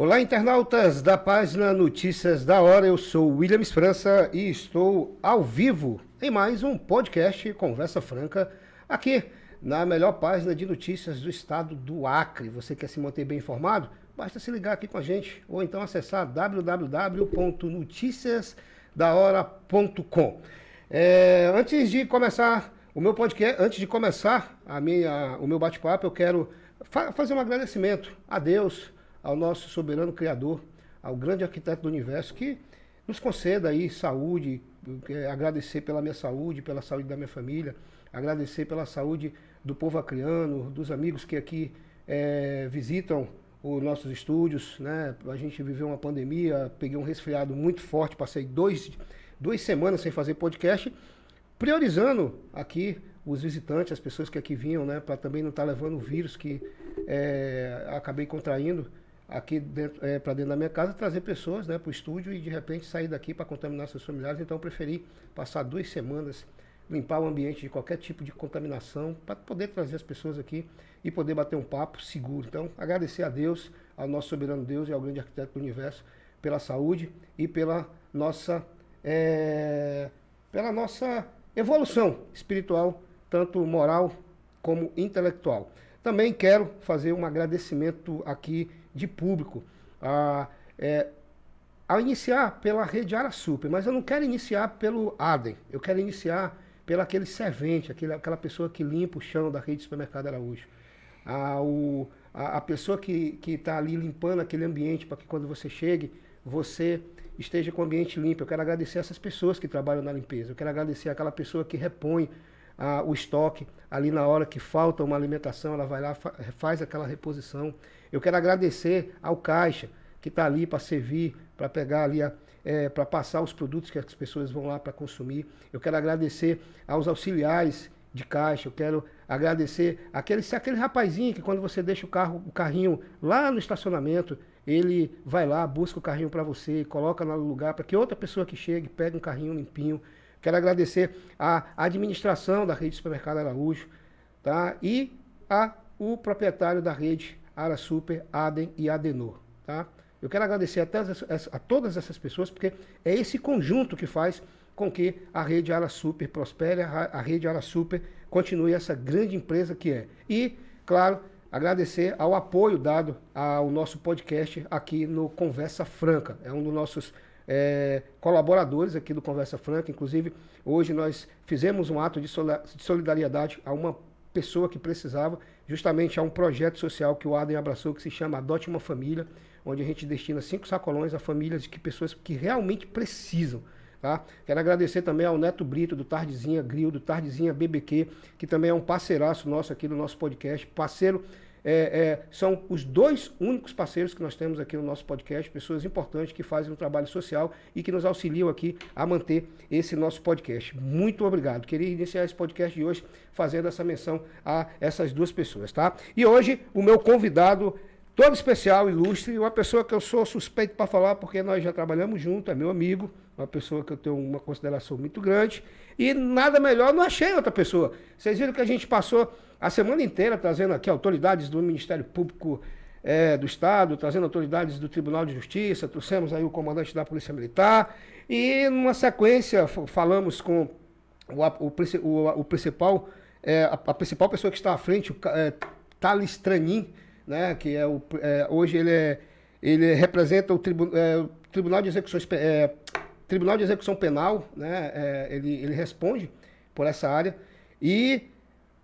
Olá, internautas da página Notícias da Hora. Eu sou William Esperança e estou ao vivo em mais um podcast Conversa Franca aqui na melhor página de notícias do estado do Acre. Você quer se manter bem informado? Basta se ligar aqui com a gente ou então acessar www.noticiasdahora.com. É, antes de começar o meu podcast, antes de começar a minha, o meu bate-papo, eu quero fa fazer um agradecimento a Deus, ao nosso soberano Criador, ao grande arquiteto do universo, que nos conceda aí saúde, agradecer pela minha saúde, pela saúde da minha família, agradecer pela saúde do povo acriano, dos amigos que aqui é, visitam os nossos estúdios, né? A gente viveu uma pandemia, peguei um resfriado muito forte, passei dois, duas semanas sem fazer podcast, priorizando aqui os visitantes, as pessoas que aqui vinham, né? Para também não estar tá levando o vírus que é, acabei contraindo aqui é, para dentro da minha casa, trazer pessoas né, para o estúdio e de repente sair daqui para contaminar seus familiares. Então eu preferi passar duas semanas, limpar o ambiente de qualquer tipo de contaminação, para poder trazer as pessoas aqui e poder bater um papo seguro. Então, agradecer a Deus, ao nosso soberano Deus e ao grande arquiteto do universo, pela saúde e pela nossa, é, pela nossa evolução espiritual, tanto moral como intelectual. Também quero fazer um agradecimento aqui de público a, é, a iniciar pela rede Ara Super, mas eu não quero iniciar pelo Adem, eu quero iniciar pelo aquele servente, aquele, aquela pessoa que limpa o chão da rede Supermercado Araújo. A, o, a, a pessoa que está ali limpando aquele ambiente para que quando você chegue, você esteja com o ambiente limpo. Eu quero agradecer essas pessoas que trabalham na limpeza. Eu quero agradecer aquela pessoa que repõe o estoque ali na hora que falta uma alimentação, ela vai lá, fa faz aquela reposição. Eu quero agradecer ao caixa que está ali para servir, para pegar ali, é, para passar os produtos que as pessoas vão lá para consumir. Eu quero agradecer aos auxiliares de caixa. Eu quero agradecer aquele, aquele rapazinho que quando você deixa o carro, o carrinho lá no estacionamento, ele vai lá, busca o carrinho para você, coloca no lugar para que outra pessoa que chegue pegue um carrinho limpinho. Quero agradecer a administração da rede Supermercado Araújo, tá? E a o proprietário da rede Ara Super, Aden e Adenor. Tá? Eu quero agradecer a, todas, a todas essas pessoas, porque é esse conjunto que faz com que a rede Ara Super prospere, a, rede Ara Super continue essa grande empresa que é. E, claro, agradecer ao apoio dado ao nosso podcast aqui no Conversa Franca. É um dos nossos é, colaboradores aqui do Conversa Franca. Inclusive, hoje nós fizemos um ato de solidariedade a uma pessoa que precisava, justamente a um projeto social que o Adem abraçou, que se chama Adote uma Família, onde a gente destina cinco sacolões a famílias de que pessoas que realmente precisam. Tá? Quero agradecer também ao Neto Brito, do Tardezinha Grill, do Tardezinha BBQ, que também é um parceiraço nosso aqui no nosso podcast, parceiro é, é, são os dois únicos parceiros que nós temos aqui no nosso podcast, pessoas importantes que fazem um trabalho social e que nos auxiliam aqui a manter esse nosso podcast. Muito obrigado. Queria iniciar esse podcast de hoje fazendo essa menção a essas duas pessoas, tá? E hoje o meu convidado todo especial, ilustre, uma pessoa que eu sou suspeito para falar porque nós já trabalhamos junto, é meu amigo, uma pessoa que eu tenho uma consideração muito grande e nada melhor, não achei outra pessoa. Vocês viram que a gente passou a semana inteira trazendo aqui autoridades do Ministério Público é, do Estado, trazendo autoridades do Tribunal de Justiça, trouxemos aí o comandante da Polícia Militar e numa sequência falamos com o, o, o, o principal, é, a, a, principal pessoa que está à frente, o é, Thales Tranin, né, que é o, é, hoje ele, é, ele representa o, tribu, é, Tribunal de Execuções é, Tribunal de Execução Penal, né, é, ele, ele responde por essa área. E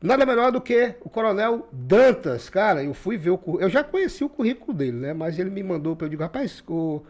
nada melhor do que o Coronel Dantas, cara. Eu fui ver o Eu já conheci o currículo dele, né? Mas ele me mandou para eu digo, rapaz, o,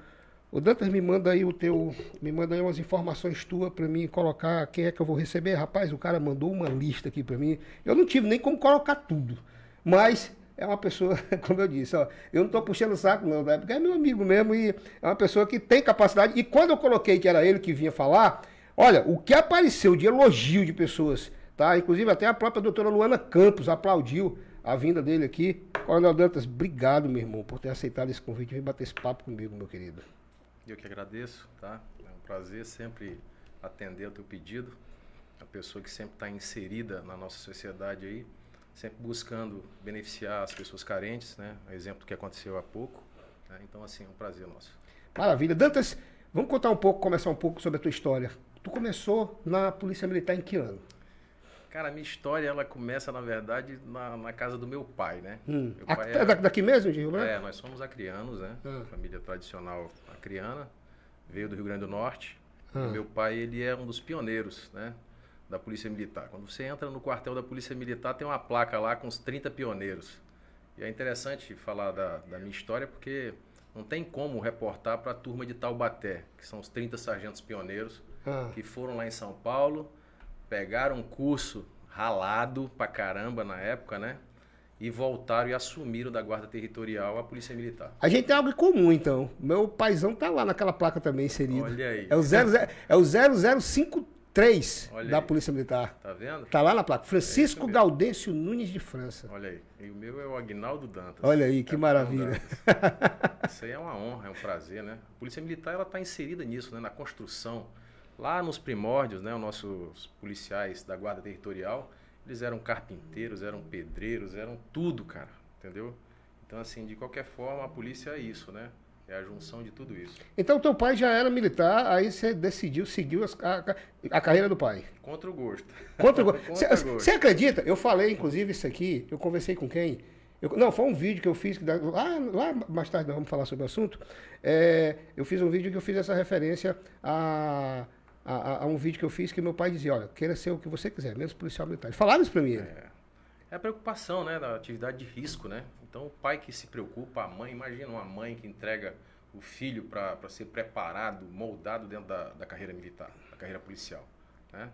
o Dantas me manda aí o teu. Me manda aí umas informações tuas para mim colocar quem é que eu vou receber. Rapaz, o cara mandou uma lista aqui para mim. Eu não tive nem como colocar tudo. Mas é uma pessoa, como eu disse, ó, eu não estou puxando o saco, não, né? porque é meu amigo mesmo e é uma pessoa que tem capacidade. E quando eu coloquei que era ele que vinha falar, olha, o que apareceu de elogio de pessoas, tá? Inclusive até a própria doutora Luana Campos aplaudiu a vinda dele aqui. Coronel Dantas, obrigado, meu irmão, por ter aceitado esse convite e vir bater esse papo comigo, meu querido. Eu que agradeço, tá? É um prazer sempre atender ao teu pedido. A pessoa que sempre está inserida na nossa sociedade aí sempre buscando beneficiar as pessoas carentes, né? Exemplo que aconteceu há pouco, Né? Então, assim, é um prazer nosso. Maravilha. Dantas, vamos contar um pouco, começar um pouco sobre a tua história. Tu começou na Polícia Militar em que ano? Cara, a minha história, ela começa, na verdade, na, na casa do meu pai, né? Hum. Meu A- pai é era- daqui mesmo, de Rio Branco? É, nós somos acrianos, né? Ah. Família tradicional acriana. Veio do Rio Grande do Norte. E meu pai, ele é um dos pioneiros, né? Da Polícia Militar. Quando você entra no quartel da Polícia Militar, tem uma placa lá com os 30 pioneiros. E é interessante falar da, da minha história porque não tem como reportar para a turma de Taubaté, que são os 30 sargentos pioneiros Ah. que foram lá em São Paulo, pegaram um curso ralado pra caramba na época, né? E voltaram e assumiram da Guarda Territorial a Polícia Militar. A gente tem algo em comum, então. Meu paizão tá lá naquela placa também inserido. Olha aí. É o, 00, é o 0053 Olha da aí. Polícia Militar. Tá vendo? Tá lá na placa. Francisco mesmo. Gaudêncio Nunes de França. Olha aí. E o meu é o Agnaldo Dantas. Olha aí, que Capitão maravilha. Isso aí é uma honra, é um prazer, né? A Polícia Militar, ela está inserida nisso, né? Na construção. Lá nos primórdios, né? Os nossos policiais da Guarda Territorial, eles eram carpinteiros, eram pedreiros, eram tudo, cara. Entendeu? Então, assim, de qualquer forma, a polícia é isso, né? É a junção de tudo isso. Então, teu pai já era militar, aí você decidiu, seguiu as- a, a carreira do pai. Contra o gosto. Contra o gosto. você acredita? Eu falei, inclusive, isso aqui, eu conversei com quem? Eu- não, foi um vídeo que eu fiz, que dá- lá, lá mais tarde nós vamos falar sobre o assunto. É, eu fiz um vídeo que eu fiz essa referência a, a, a- um vídeo que eu fiz que meu pai dizia, olha, queira ser o que você quiser, menos policial militar. Falava isso pra mim. É. É a preocupação, né, da atividade de risco, né? Então, o pai que se preocupa, a mãe, imagina uma mãe que entrega o filho para ser preparado, moldado dentro da, da carreira militar, da carreira policial, né?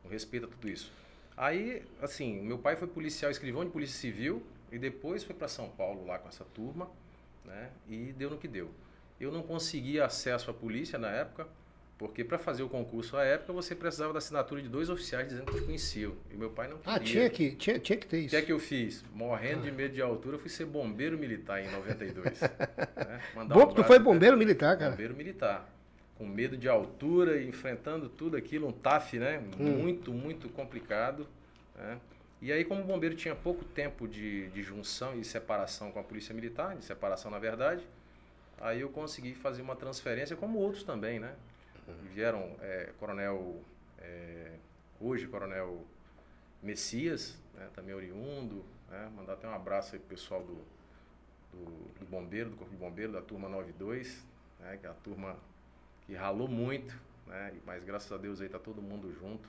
Com respeito a tudo isso. Aí, assim, meu pai foi policial, escrivão de polícia civil e depois foi para São Paulo lá com essa turma, né? E deu no que deu. Eu não consegui acesso à polícia na época, porque para fazer o concurso à época você precisava da assinatura de dois oficiais dizendo que te conheciam. E meu pai não queria. Ah, tinha que, tinha, tinha que ter O isso. que é que eu fiz? Morrendo de medo de altura, eu fui ser bombeiro militar em 92. né? Mandar Bom, um tu abraço foi até- bombeiro militar, cara. Bombeiro militar. Com medo de altura e enfrentando tudo aquilo, um TAF, né? Hum. Muito, muito complicado. Né? E aí, como o bombeiro tinha pouco tempo de, de junção e separação com a polícia militar, de separação na verdade, aí eu consegui fazer uma transferência, como outros também, né? Vieram é, coronel, é, hoje coronel Messias, né, também oriundo, né, mandar até um abraço aí pro pessoal do, do, do bombeiro, do Corpo de Bombeiro, da turma 92, né, que é a turma que ralou muito, né, mas graças a Deus aí tá todo mundo junto.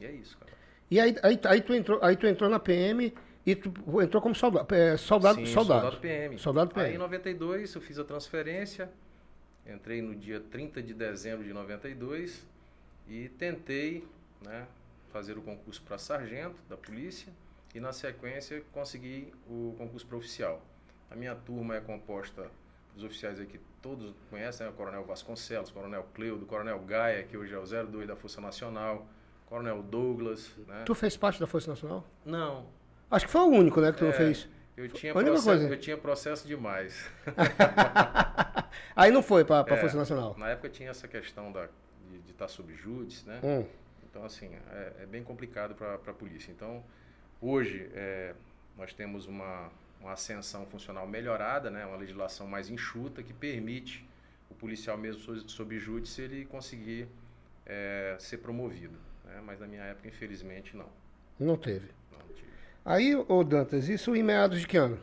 E é isso, cara. E aí, aí, aí, tu entrou, aí tu entrou na PM e tu entrou como soldado. é, soldado, Sim, soldado. soldado PM. Soldado Aí PM. em 92 eu fiz a transferência, entrei no dia 30 de dezembro de 92 e tentei né, fazer o concurso para sargento da polícia e na sequência consegui o concurso para oficial. A minha turma é composta dos oficiais aí que todos conhecem, né? o Coronel Vasconcelos, Coronel Cleudo, Coronel Gaia, que hoje é o 02 da Força Nacional, Coronel Douglas, né? Tu fez parte da Força Nacional? Não, Acho que foi o único, né, que tu não É. fez. Eu tinha, A processo, coisa. eu tinha processo demais. Aí não foi pra É, Força Nacional. Na época tinha essa questão da, de estar sob júdice, né? Hum. Então, assim, é, é bem complicado para a polícia. Então, hoje, é, nós temos uma, uma ascensão funcional melhorada, né? Uma legislação mais enxuta que permite o policial mesmo so- sob júdice ele conseguir é, ser promovido. Né? Mas na minha época, infelizmente, não. Não teve. não tive. Aí, ô Dantas, isso em meados de que ano?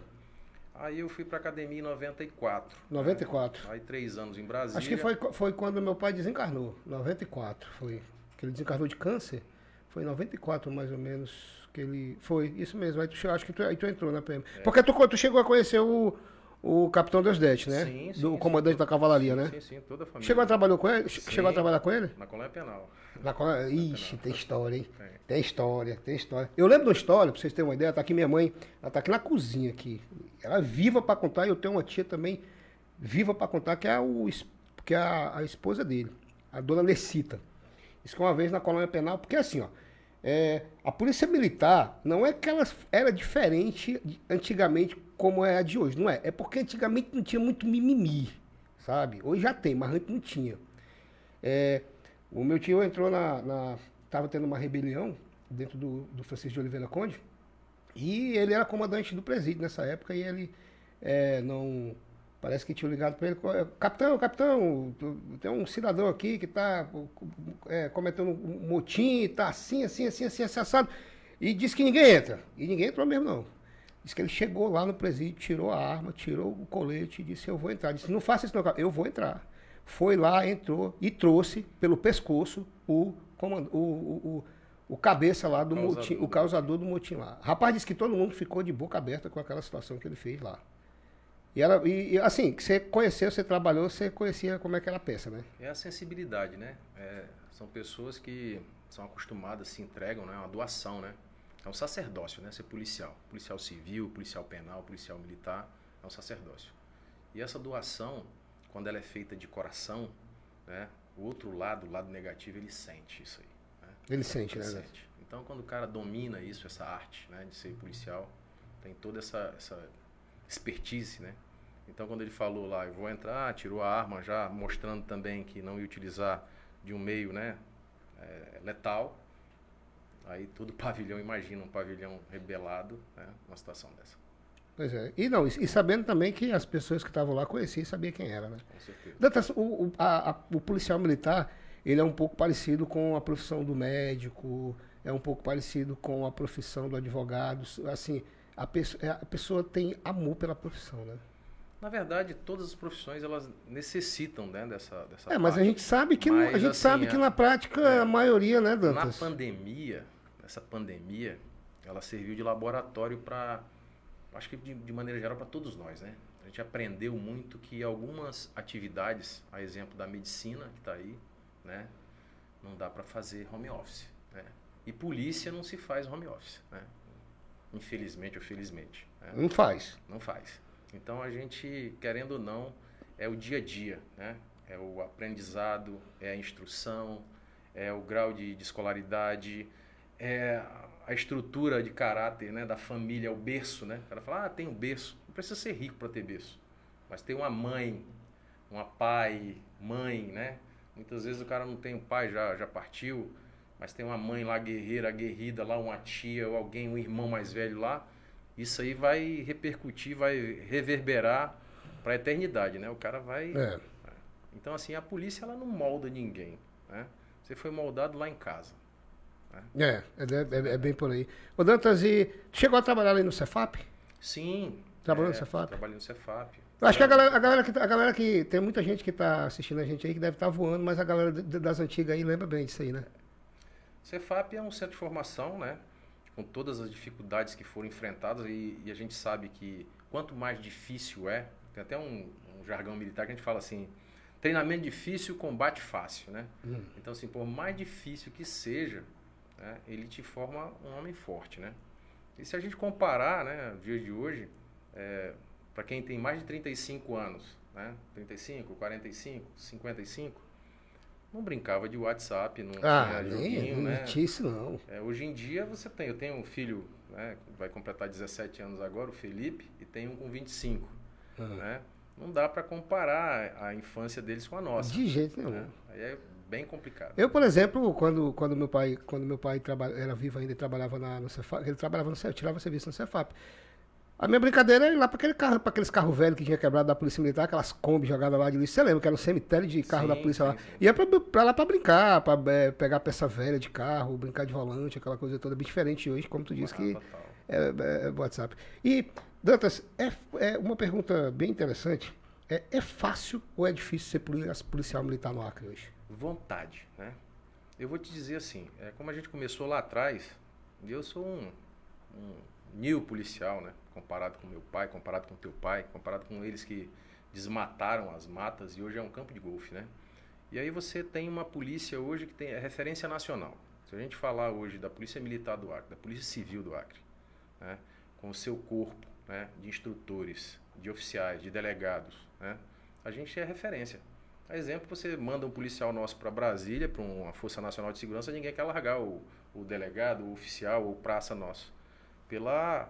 Aí eu fui para academia em 94. 94. Né? Aí três anos em Brasília. Acho que foi, foi quando meu pai desencarnou. 94 foi. Que ele desencarnou de câncer. Foi em 94, mais ou menos, que ele. Foi, isso mesmo. Aí tu, acho que tu, aí tu entrou na PM. Porque tu, tu chegou a conhecer o, o capitão Deusdete, né? Sim, sim, Do sim. comandante da cavalaria, Sim, né? Sim, sim, toda a família. Chegou a trabalhar com ele? Che- Sim. Chegou a trabalhar com ele? Na colônia penal. Na qual- Ixi, tem história, hein? Tem. Tem história, tem história. Eu lembro de uma história, pra vocês terem uma ideia, tá aqui minha mãe, ela tá aqui na cozinha aqui. Ela é viva pra contar, e eu tenho uma tia também viva pra contar, que é, o, que é a, a esposa dele, a dona Necita. Isso que uma vez na colônia penal, porque assim, ó, é, a polícia militar não é que ela era diferente antigamente como é a de hoje, não é? É porque antigamente não tinha muito mimimi, sabe? Hoje já tem, mas antes não tinha. É, o meu tio entrou na, na. Tava tendo uma rebelião dentro do, do Francisco de Oliveira Conde. E ele era comandante do presídio nessa época e ele é, não. Parece que tinha ligado para ele. Capitão, capitão, tem um cidadão aqui que está é, cometendo um motim, está assim, assim, assim, assim, assado. E disse que ninguém entra. E ninguém entrou mesmo, não. Diz que ele chegou lá no presídio, tirou a arma, tirou o colete e disse: Eu vou entrar. Disse: Não faça isso, não, eu vou entrar. Foi lá, entrou e trouxe pelo pescoço o, o, o, o cabeça lá do causador. motim, o causador do motim lá. Rapaz disse que todo mundo ficou de boca aberta com aquela situação que ele fez lá. E, era, e, e assim, que você conheceu, você trabalhou, você conhecia como é que era a peça, né? É a sensibilidade, né? É, são pessoas que são acostumadas, se entregam, né? É uma doação, né? É um sacerdócio, né? Ser policial. Policial civil, policial penal, policial militar, é um sacerdócio. E essa doação, quando ela é feita de coração, né? O outro lado, o lado negativo, ele sente isso aí. Né? Ele sente, ele né? Sente. Então, quando o cara domina isso, essa arte, né? De ser policial, tem toda essa, essa expertise, né? Então, quando ele falou lá, eu vou entrar, tirou a arma já, mostrando também que não ia utilizar de um meio, né, é, letal. Aí todo pavilhão, imagina um pavilhão rebelado, né, numa situação dessa. Pois é. E, não, e, sabendo também que as pessoas que estavam lá conheciam e sabiam quem era, né? Com certeza. Dantas, o, o, a, a, o policial militar, ele é um pouco parecido com a profissão do médico, é um pouco parecido com a profissão do advogado, assim, a pessoa, é, a pessoa tem amor pela profissão, né? Na verdade, todas as profissões elas necessitam né, dessa, dessa É, mas parte. a gente sabe que mas, a gente assim, sabe que na prática é, a maioria, né, Dantas? Na pandemia, essa pandemia, ela serviu de laboratório para, acho que de, de maneira geral para todos nós, né? A gente aprendeu muito que algumas atividades, a exemplo da medicina que está aí, né, não dá para fazer home office, né? E polícia não se faz home office, né? Infelizmente ou felizmente. Né? Não faz. Não faz. Então a gente, querendo ou não, é o dia a dia, né? É o aprendizado, é a instrução, é o grau de, de escolaridade, é a estrutura de caráter né, da família, o berço, né? O cara fala, ah, tem um berço. Não precisa ser rico para ter berço. Mas tem uma mãe, uma pai, mãe, né? Muitas vezes o cara não tem um pai, já, já partiu, mas tem uma mãe lá guerreira, aguerrida, lá uma tia ou alguém, um irmão mais velho lá isso aí vai repercutir, vai reverberar para a eternidade, né? O cara vai. É. Então, assim, a polícia ela não molda ninguém, né? Você foi moldado lá em casa. Né? É, é, é, é, bem por aí. O Dantas, e chegou a trabalhar ali no Cefap? Sim. Trabalhou é, no Cefap? Trabalhei no Cefap. Eu acho que a galera, a galera, que, a galera que. Tem muita gente que está assistindo a gente aí que deve estar tá voando, mas a galera das antigas aí lembra bem disso aí, né? Cefap é um centro de formação, né? com todas as dificuldades que foram enfrentadas e, e, a gente sabe que quanto mais difícil é, tem até um, um, jargão militar que a gente fala assim, treinamento difícil, combate fácil, né? Hum. Então assim, por mais difícil que seja, né, ele te forma um homem forte, né? E se a gente comparar, né, o dia de hoje, é, para quem tem mais de 35 anos, né, 35, 45, 55, não brincava de WhatsApp, não ah, tinha joguinho, nem, né? Isso não. É, hoje em dia você tem, eu tenho um filho, né, vai completar 17 anos agora, o Felipe, e tem um com 25, ah. né? Não dá para comparar a infância deles com a nossa. De jeito nenhum. Né? Aí é bem complicado. Eu, por exemplo, quando, quando meu pai, quando meu pai trabalha, era vivo ainda e trabalhava na, no Cefap, ele trabalhava no Cefap, tirava serviço no Cefap. A minha brincadeira era ir lá para aquele carro, para aqueles carros velhos que tinha quebrado da Polícia Militar, aquelas Kombi jogadas lá de lixo. Você lembra que era um cemitério de carro sim, da polícia sim, lá? Sim. Ia para lá para brincar, para é, pegar peça velha de carro, brincar de volante, aquela coisa toda bem diferente hoje, como tu disse que é, é, é, WhatsApp. E, Dantas, é, é uma pergunta bem interessante. É, é fácil ou é difícil ser policial militar no Acre hoje? Vontade, né? Eu vou te dizer assim, é, como a gente começou lá atrás, eu sou um, um new policial, né? comparado com meu pai, comparado com teu pai, comparado com eles que desmataram as matas e hoje é um campo de golfe, né? E aí você tem uma polícia hoje que tem é referência nacional. Se a gente falar hoje da Polícia Militar do Acre, da Polícia Civil do Acre, né? com o seu corpo né? de instrutores, de oficiais, de delegados, né? a gente é referência. A exemplo, você manda um policial nosso para Brasília, para uma Força Nacional de Segurança, ninguém quer largar o, o delegado, o oficial ou praça nosso. Pela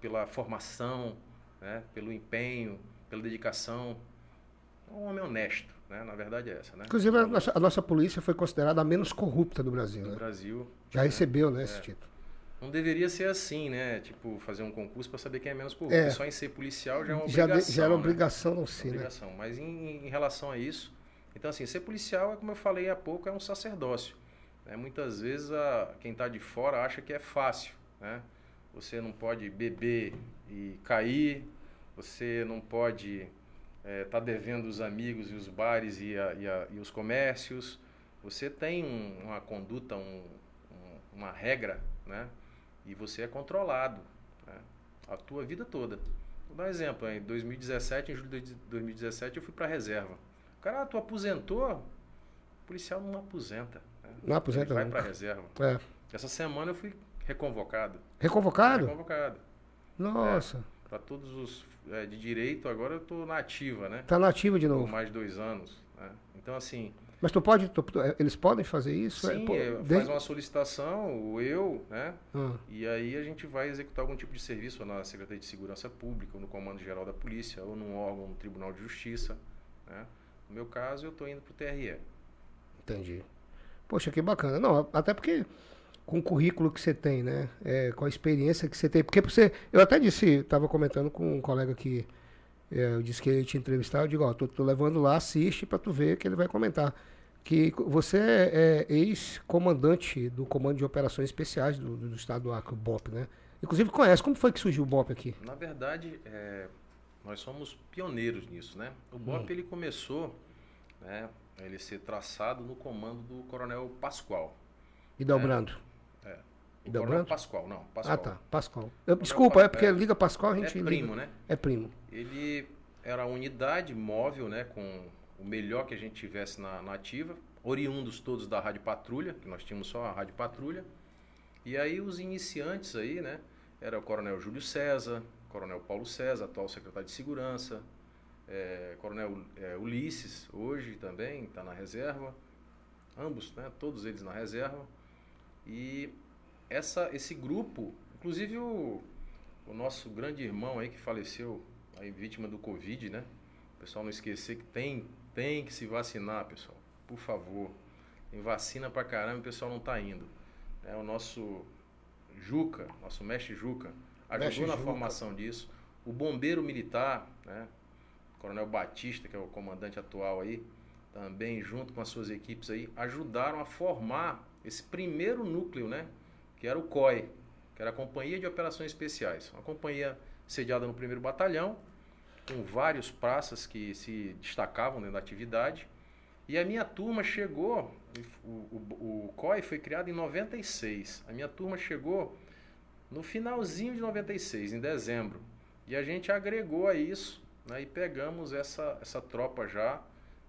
pela formação, né, pelo empenho, pela dedicação. É um homem honesto, né? Na verdade é essa, né? Inclusive a nossa, a nossa polícia foi considerada a menos corrupta do Brasil, do né? Brasil. Já né? recebeu, né, esse é. título. Não deveria ser assim, né? Tipo, fazer um concurso para saber quem é menos corrupto. É. Só em ser policial já é uma Já, de- obrigação. já era né? obrigação não ser, né? obrigação. Mas em, em relação a isso, então assim, ser policial é como eu falei há pouco, é um sacerdócio. né? Muitas vezes a, quem está de fora acha que é fácil, né? Você não pode beber e cair, você não pode estar devendo os amigos e os bares e, a- e a- e os comércios. Você tem um- uma conduta, um- um- uma regra, né? E você é controlado né? a tua vida toda. Vou dar um exemplo. Em 2017, em julho de 2017, eu fui para a reserva. O cara, ah, tu aposentou? O policial não aposenta. né? Não aposenta Ele vai nunca. para a reserva. É. Essa semana eu fui reconvocado. Reconvocado? Reconvocado. Nossa. Para todos os é, de direito, agora eu estou na ativa, né? Tá nativa de Por novo. mais de dois anos. né? Então, assim, Mas tu pode. tu- tu- eles podem fazer isso? sim, É, pô, é, desde- faz uma solicitação, o eu, né? Ah, E aí a gente vai executar algum tipo de serviço na Secretaria de Segurança Pública, ou no Comando Geral da Polícia, ou num órgão no Tribunal de Justiça. Né? No meu caso, eu estou indo para o TRE. entendi. Poxa, que bacana. Não, até porque com o currículo que você tem, né? É, com a experiência que você tem. Porque você. Eu até disse, estava comentando com um colega que é, eu disse que ele te entrevistar, eu digo, ó, tô, tô levando lá, assiste para tu ver que ele vai comentar. Que você é ex-comandante do Comando de Operações Especiais do, do, do Estado do Acre, o BOP, né? Inclusive conhece, como foi que surgiu o BOP aqui? Na verdade, é, nós somos pioneiros nisso, né? O BOP ele começou, né, a ele ser traçado no comando do Coronel Pascoal. E Delbrando. Del Coronel Brando? Pascoal, não, Pascoal. Ah, tá. Pascoal. Eu- desculpa, é porque é. liga Pascoal, a É gente primo, liga. né? É primo. Ele era a unidade móvel, né, com o melhor que a gente tivesse na, na ativa, oriundos todos da Rádio Patrulha, que nós tínhamos só a Rádio Patrulha. E aí os iniciantes aí, né, era o Coronel Júlio César, Coronel Paulo César, atual secretário de Segurança, é, Coronel é, Ulisses, hoje também está na reserva, ambos, né, todos eles na reserva. E essa, esse grupo, inclusive o, o nosso grande irmão aí que faleceu, aí vítima do Covid, né? O pessoal não esquecer que tem, tem que se vacinar, pessoal. Por favor. Tem vacina pra caramba e o pessoal não tá indo. É, o nosso Juca, nosso mestre Juca, ajudou Mestre na Juca. formação disso. O bombeiro militar, né? Coronel Batista, que é o comandante atual aí, também junto com as suas equipes aí, ajudaram a formar esse primeiro núcleo, né? Que era o COI, que era a Companhia de Operações Especiais. Uma companhia sediada no primeiro batalhão, com vários praças que se destacavam dentro da atividade. E a minha turma chegou, o, o, o COI foi criado em 96. A minha turma chegou no finalzinho de 96, em dezembro. E a gente agregou a isso né, e pegamos essa, essa tropa já,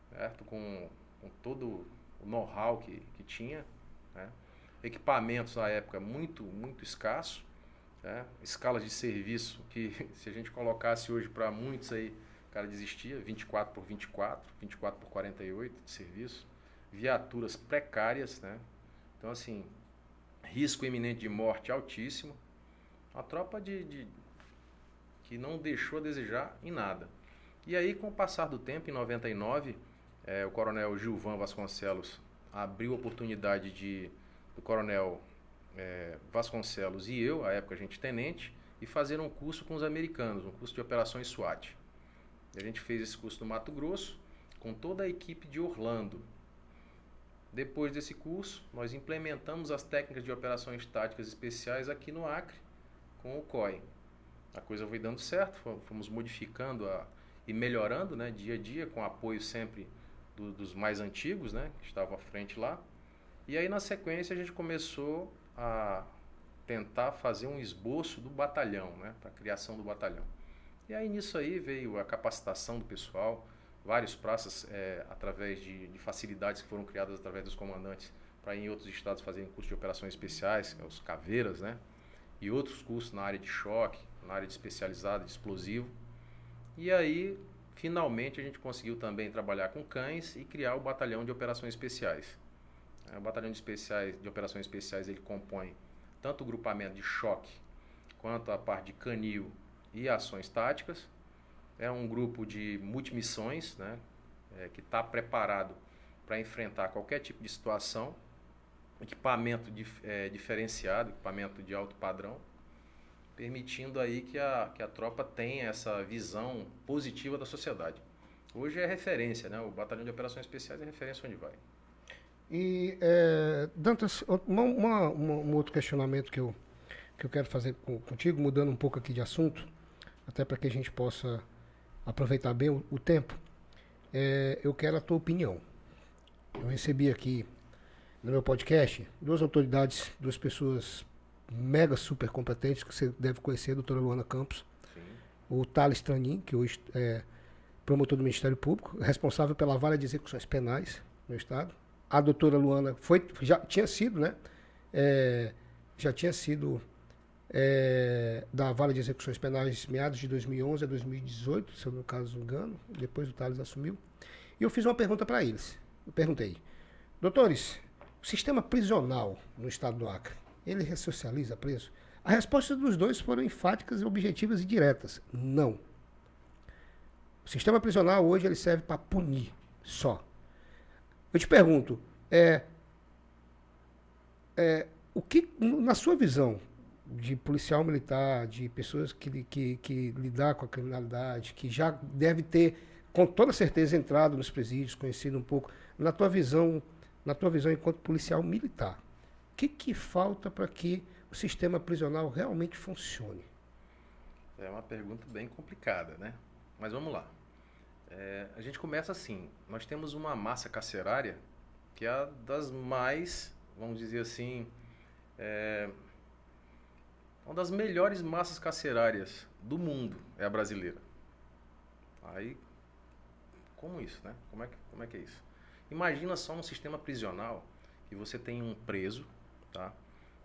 certo? Com, com todo o know-how que, que tinha. Né? Equipamentos na época muito, muito escasso. Né? Escalas de serviço que se a gente colocasse hoje para muitos aí, o cara desistia, 24 por 24, 24 por 48 de serviço. Viaturas precárias, né? Então assim, risco iminente de morte altíssimo. Uma tropa de, de que não deixou a desejar em nada. E aí, com o passar do tempo, em 99, eh, o coronel Gilvan Vasconcelos abriu a oportunidade de do coronel eh, Vasconcelos e eu, à época a gente tenente, e fazer um curso com os americanos, um curso de operações SWAT. A gente fez esse curso no Mato Grosso com toda a equipe de Orlando. Depois desse curso, nós implementamos as técnicas de operações táticas especiais aqui no Acre com o COI. A coisa foi dando certo, fo- fomos modificando a, e melhorando né, dia a dia, com apoio sempre do- dos mais antigos, né, que estavam à frente lá. E aí, na sequência, a gente começou a tentar fazer um esboço do batalhão, né, para a criação do batalhão. E aí, nisso aí, veio a capacitação do pessoal, vários praças, eh, através de, de facilidades que foram criadas através dos comandantes, para em outros estados fazerem curso de operações especiais, é os caveiras, né? e outros cursos na área de choque, na área de especializada de explosivo. E aí, finalmente, a gente conseguiu também trabalhar com cães e criar o batalhão de operações especiais. É, O batalhão de, especiais, de operações especiais ele compõe tanto o grupamento de choque quanto a parte de canil e ações táticas. É um grupo de multimissões, né, é, que está preparado para enfrentar qualquer tipo de situação. equipamento dif, é, diferenciado, equipamento de alto padrão, permitindo aí que a, que a tropa tenha essa visão positiva da sociedade. Hoje é referência, né? O Batalhão de Operações Especiais é referência onde vai. E, é, Dantas, uma, uma, um outro questionamento que eu, que eu quero fazer contigo, mudando um pouco aqui de assunto, até para que a gente possa aproveitar bem o, o tempo, é, eu quero a tua opinião. Eu recebi aqui no meu podcast duas autoridades, duas pessoas mega super competentes que você deve conhecer, a doutora Luana Campos, Sim. o Thales Tranin, que hoje é promotor do Ministério Público, responsável pela vara de execuções penais no Estado. A doutora Luana foi, já tinha sido, né? É, já tinha sido é, da Vara de Execuções Penais meados de 2011 a 2018, se eu no caso não engano, depois o Thales assumiu. E eu fiz uma pergunta para eles. Eu perguntei, doutores, o sistema prisional no estado do Acre, ele ressocializa preso? A resposta dos dois foram enfáticas, objetivas e diretas. Não. O sistema prisional hoje ele serve para punir só. Eu te pergunto, é, é, o que, na sua visão, de policial militar, de pessoas que, que, que lidar com a criminalidade, que já deve ter, com toda certeza, entrado nos presídios, conhecido um pouco, na tua visão, na tua visão enquanto policial militar, o que, que falta para que o sistema prisional realmente funcione? É uma pergunta bem complicada, né? Mas vamos lá. É, a gente começa assim: nós temos uma massa carcerária que é a das mais, vamos dizer assim, é, uma das melhores massas carcerárias do mundo é a brasileira. Aí, como isso, né? Como é que, como é, que é isso? Imagina só um sistema prisional que você tem um preso, tá?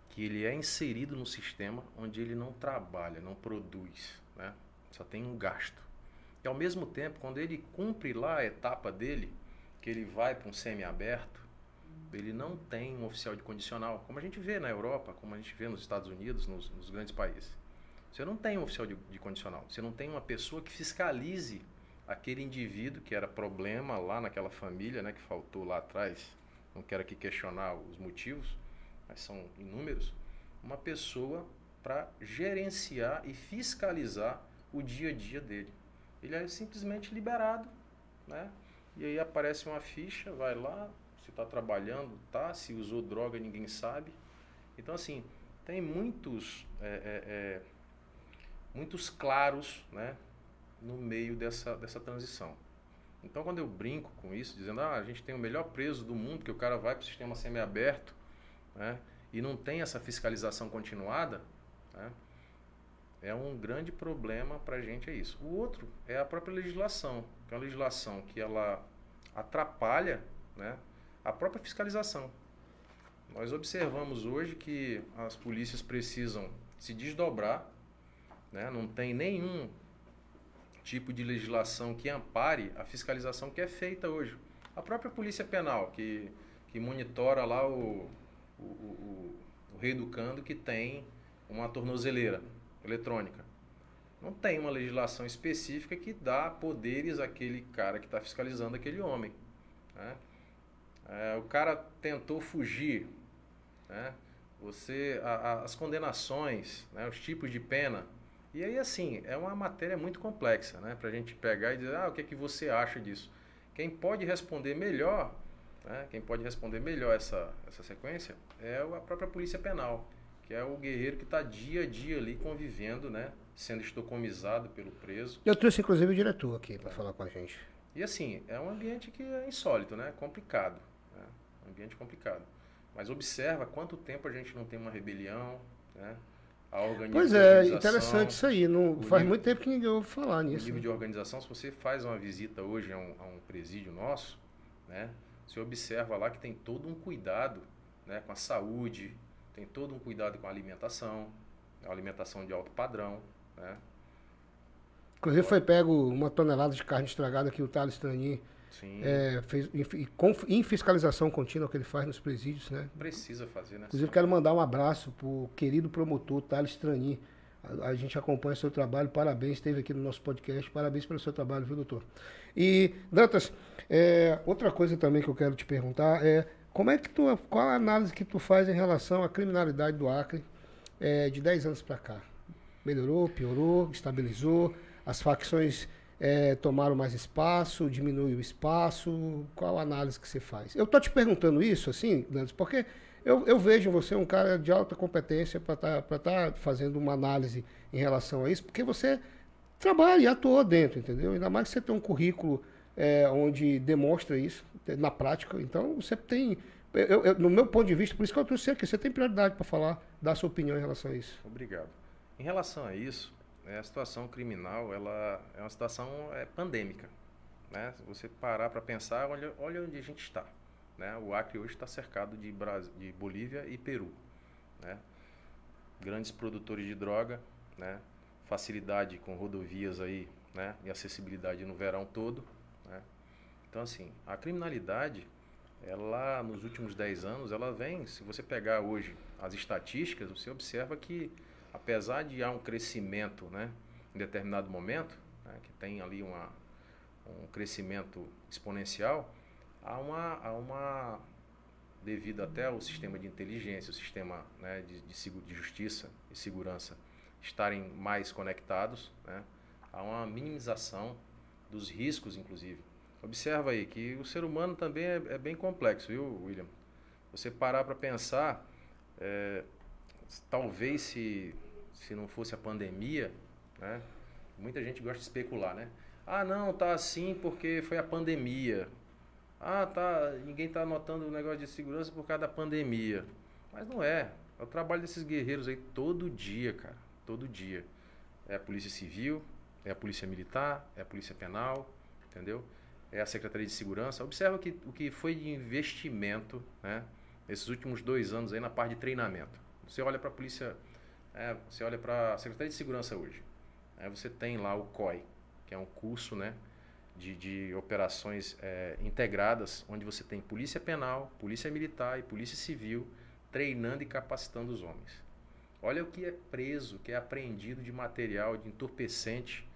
Que ele é inserido no sistema onde ele não trabalha, não produz, né? Só tem um gasto. E ao mesmo tempo, quando ele cumpre lá a etapa dele, que ele vai para um semi-aberto, ele não tem um oficial de condicional, como a gente vê na Europa, como a gente vê nos Estados Unidos, nos, nos grandes países. Você não tem um oficial de, de, condicional, você não tem uma pessoa que fiscalize aquele indivíduo que era problema lá naquela família, né, que faltou lá atrás. Não quero aqui questionar os motivos, mas são inúmeros. Uma pessoa para gerenciar e fiscalizar o dia a dia dele. Ele é simplesmente liberado, né? E aí aparece uma ficha, vai lá, se está trabalhando, tá, se usou droga, ninguém sabe. Então, assim, tem muitos, é, é, é, muitos claros né, no meio dessa, dessa transição. Então, quando eu brinco com isso, dizendo ah, a gente tem o melhor preso do mundo, que o cara vai para o sistema semiaberto né, e não tem essa fiscalização continuada, né, é um grande problema para a gente, é isso. O outro é a própria legislação, que é uma legislação que ela atrapalha né, a própria fiscalização. Nós observamos hoje que as polícias precisam se desdobrar, né? não tem nenhum tipo de legislação que ampare a fiscalização que é feita hoje. A própria Polícia Penal, que, que monitora lá o, o, o, o reeducando que tem uma tornozeleira eletrônica. Não tem uma legislação específica que dá poderes àquele cara que está fiscalizando aquele homem. Né? É, o cara tentou fugir, né? Você, a, a, as condenações, né? os tipos de pena. E aí, assim, é uma matéria muito complexa, né? Para a gente pegar e dizer, ah, o que, é que você acha disso? Quem pode responder melhor, né? quem pode responder melhor essa, essa sequência é a própria Polícia Penal, que é o guerreiro que está dia a dia ali convivendo, né? Sendo estocomizado pelo preso. Eu trouxe, inclusive, o diretor aqui para falar com a gente. E assim, é um ambiente que é insólito, né? Complicado. Um ambiente complicado. Mas observa quanto tempo a gente não tem uma rebelião, né? A organização. Pois é, interessante isso aí. Não, faz nível, muito tempo que ninguém ouve falar nisso. O nível de organização, se você faz uma visita hoje a um, a um presídio nosso, né? Você observa lá que tem todo um cuidado né, com a saúde, tem todo um cuidado com a alimentação, a alimentação de alto padrão, né? Inclusive foi pego uma tonelada de carne estragada que o Thales Tranin é, fez, em, em, fiscalização contínua que ele faz nos presídios, né? Precisa fazer, né? Inclusive, quero mandar um abraço pro querido promotor Thales Trani. A, a, gente acompanha o seu trabalho, parabéns, esteve aqui no nosso podcast, parabéns pelo seu trabalho, viu, doutor? E, Dantas, é, outra coisa também que eu quero te perguntar é Como é que tu, qual a análise que tu faz em relação à criminalidade do Acre é, de 10 anos para cá? Melhorou, piorou, estabilizou? As facções é, tomaram mais espaço, diminuiu o espaço? Qual a análise que você faz? Eu tô te perguntando isso, assim, Glandes, porque eu, eu vejo você um cara de alta competência para estar tá, tá fazendo uma análise em relação a isso, porque você trabalha e atua dentro, entendeu? Ainda mais que você tem um currículo é, onde demonstra isso na prática. Então, você tem, eu, eu, no meu ponto de vista, por isso que eu trouxe aqui, você tem prioridade para falar, dar sua opinião em relação a isso. Obrigado. Em relação a isso, né, a situação criminal ela é uma situação é, pandêmica. Né? Se você parar para pensar, olha, olha onde a gente está. Né? O Acre hoje está cercado de, de Bolívia e Peru. Né? Grandes produtores de droga, né? facilidade com rodovias aí, né? e acessibilidade no verão todo. Né? Então, assim, a criminalidade, ela nos últimos 10 anos, ela vem, se você pegar hoje as estatísticas, você observa que apesar de há um crescimento né, em determinado momento, né, que tem ali uma, um crescimento exponencial, há uma, há uma devido até ao sistema de inteligência, o sistema né, de, de, de, justiça e segurança estarem mais conectados, né, há uma minimização dos riscos, inclusive. Observa aí que o ser humano também é, é bem complexo, viu, William? Você parar para pensar, é, talvez se se não fosse a pandemia, né? Muita gente gosta de especular, né? Ah, não, tá assim porque foi a pandemia. Ah, tá, ninguém tá notando o negócio de segurança por causa da pandemia. Mas não é. É o trabalho desses guerreiros aí todo dia, cara. Todo dia. É a Polícia Civil, é a Polícia Militar, é a Polícia Penal, entendeu? É a Secretaria de Segurança. Observa que, o que foi de investimento, né? Nesses últimos dois anos aí na parte de treinamento. Você olha para a Polícia é, você olha para a Secretaria de Segurança hoje. Aí você tem lá o COI, que é um curso né, de, de operações é, integradas, onde você tem polícia penal, polícia militar e polícia civil treinando e capacitando os homens. Olha o que é preso, que é apreendido de material, de entorpecente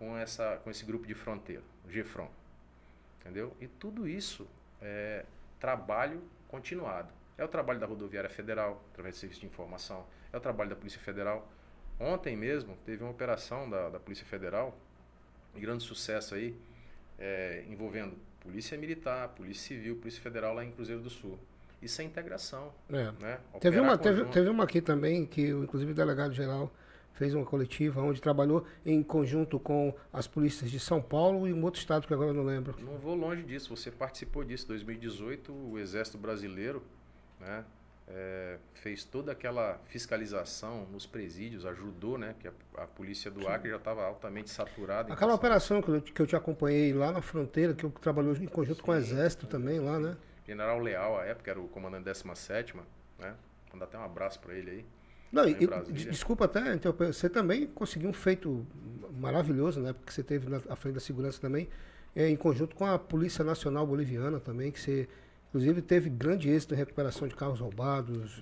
com, essa, com esse grupo de fronteira, o GFRON. Entendeu? E tudo isso é trabalho continuado. É o trabalho da Rodoviária Federal, através do Serviço de Informação, é o trabalho da Polícia Federal. Ontem mesmo teve uma operação da, da Polícia Federal, de grande sucesso aí, é, envolvendo Polícia Militar, Polícia Civil, Polícia Federal lá em Cruzeiro do Sul. Isso é integração. É. Né? Teve, uma, teve, teve uma aqui também, que inclusive o delegado-geral fez uma coletiva onde trabalhou em conjunto com as polícias de São Paulo e um outro estado que agora eu não lembro. Não vou longe disso, você participou disso. Em 2018, o Exército Brasileiro né? É, fez toda aquela fiscalização nos presídios, ajudou, né? Que a, a polícia do Acre já estava altamente saturada. Aquela operação que eu, que eu te acompanhei lá na fronteira, que eu trabalhou em conjunto Sim, com o Exército também lá, né? General Leal, à época, era o comandante 17 né? Mandar até um abraço para ele aí. Não, e, desculpa até, então, você também conseguiu um feito maravilhoso, né? Porque você teve na frente da segurança também, é, em conjunto com a Polícia Nacional Boliviana também, que você Inclusive, teve grande êxito em recuperação de carros roubados,